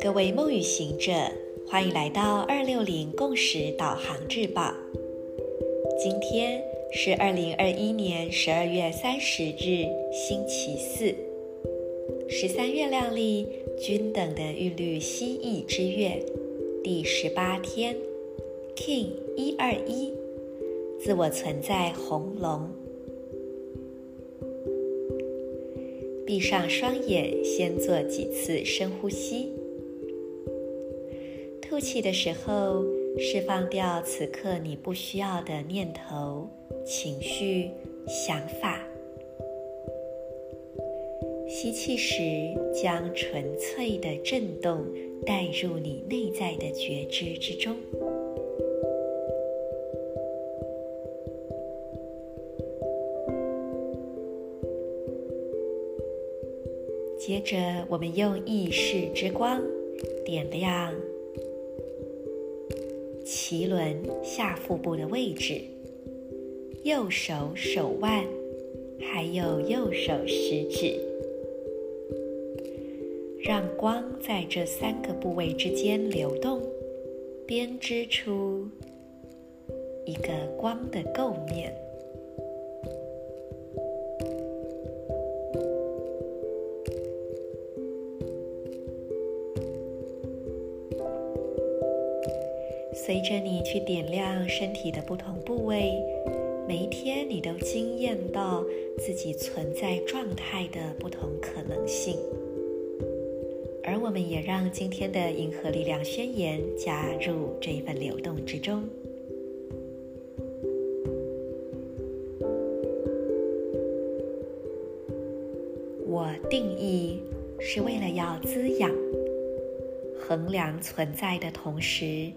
各位梦与行者，欢迎来到二六零共识导航日报。今天是二零二一年十二月三十日，星期四，十三月亮历均等的韵律蜥蜴之月第十八天，King 一二一，自我存在红龙。闭上双眼，先做几次深呼吸。吐气的时候，释放掉此刻你不需要的念头、情绪、想法。吸气时，将纯粹的震动带入你内在的觉知之中。接着，我们用意识之光点亮。脐轮下腹部的位置，右手手腕，还有右手食指，让光在这三个部位之间流动，编织出一个光的构面。随着你去点亮身体的不同部位，每一天你都惊艳到自己存在状态的不同可能性。而我们也让今天的银河力量宣言加入这一份流动之中。我定义是为了要滋养、衡量存在的同时。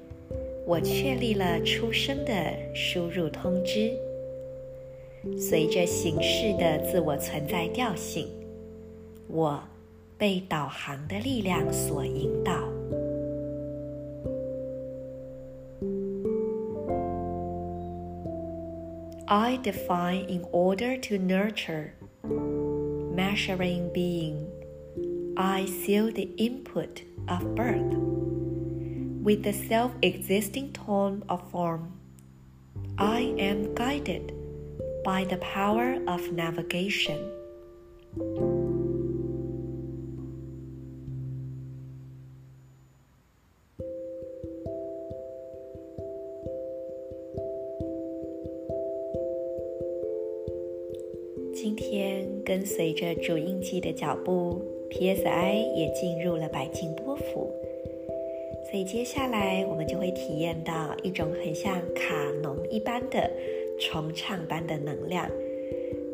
我确立了出生的输入通知，随着形式的自我存在调性，我被导航的力量所引导。I define in order to nurture, measuring being. I seal the input of birth. With the self-existing tone of form, I am guided by the power of navigation. 今天跟随着主印记的脚步，PSI 也进入了白镜波符。 所以接下来我们就会体验到一种很像卡农一般的重唱般的能量。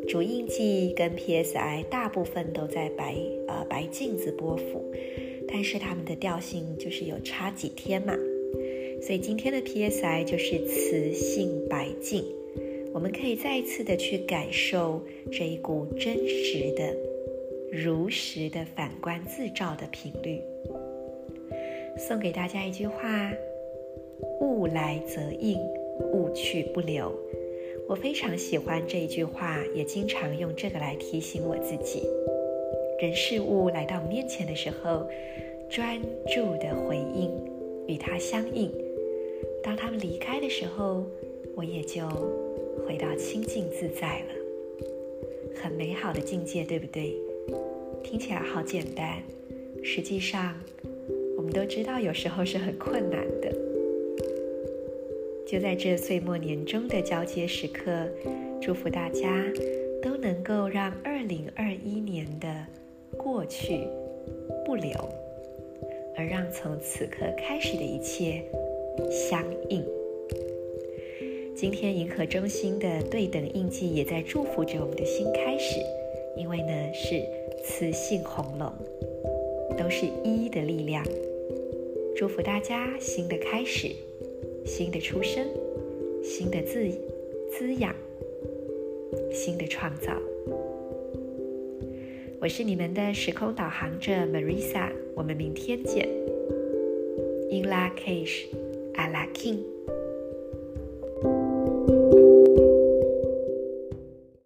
主印记跟 PSI 大部分都在白呃白镜子波幅，但是它们的调性就是有差几天嘛。所以今天的 PSI 就是磁性白镜，我们可以再一次的去感受这一股真实的、如实的反观自照的频率。送给大家一句话：物来则应，物去不留。我非常喜欢这一句话，也经常用这个来提醒我自己。人事物来到面前的时候，专注的回应，与它相应。当他们离开的时候，我也就回到清净自在了。很美好的境界，对不对？听起来好简单，实际上。我们都知道，有时候是很困难的。就在这岁末年终的交接时刻，祝福大家都能够让二零二一年的过去不留，而让从此刻开始的一切相应。今天银河中心的对等印记也在祝福着我们的新开始，因为呢是磁性红龙，都是一的力量。祝福大家新的开始，新的出生，新的滋滋养，新的创造。我是你们的时空导航者 Marisa，我们明天见。In LA CAGE，I LA KING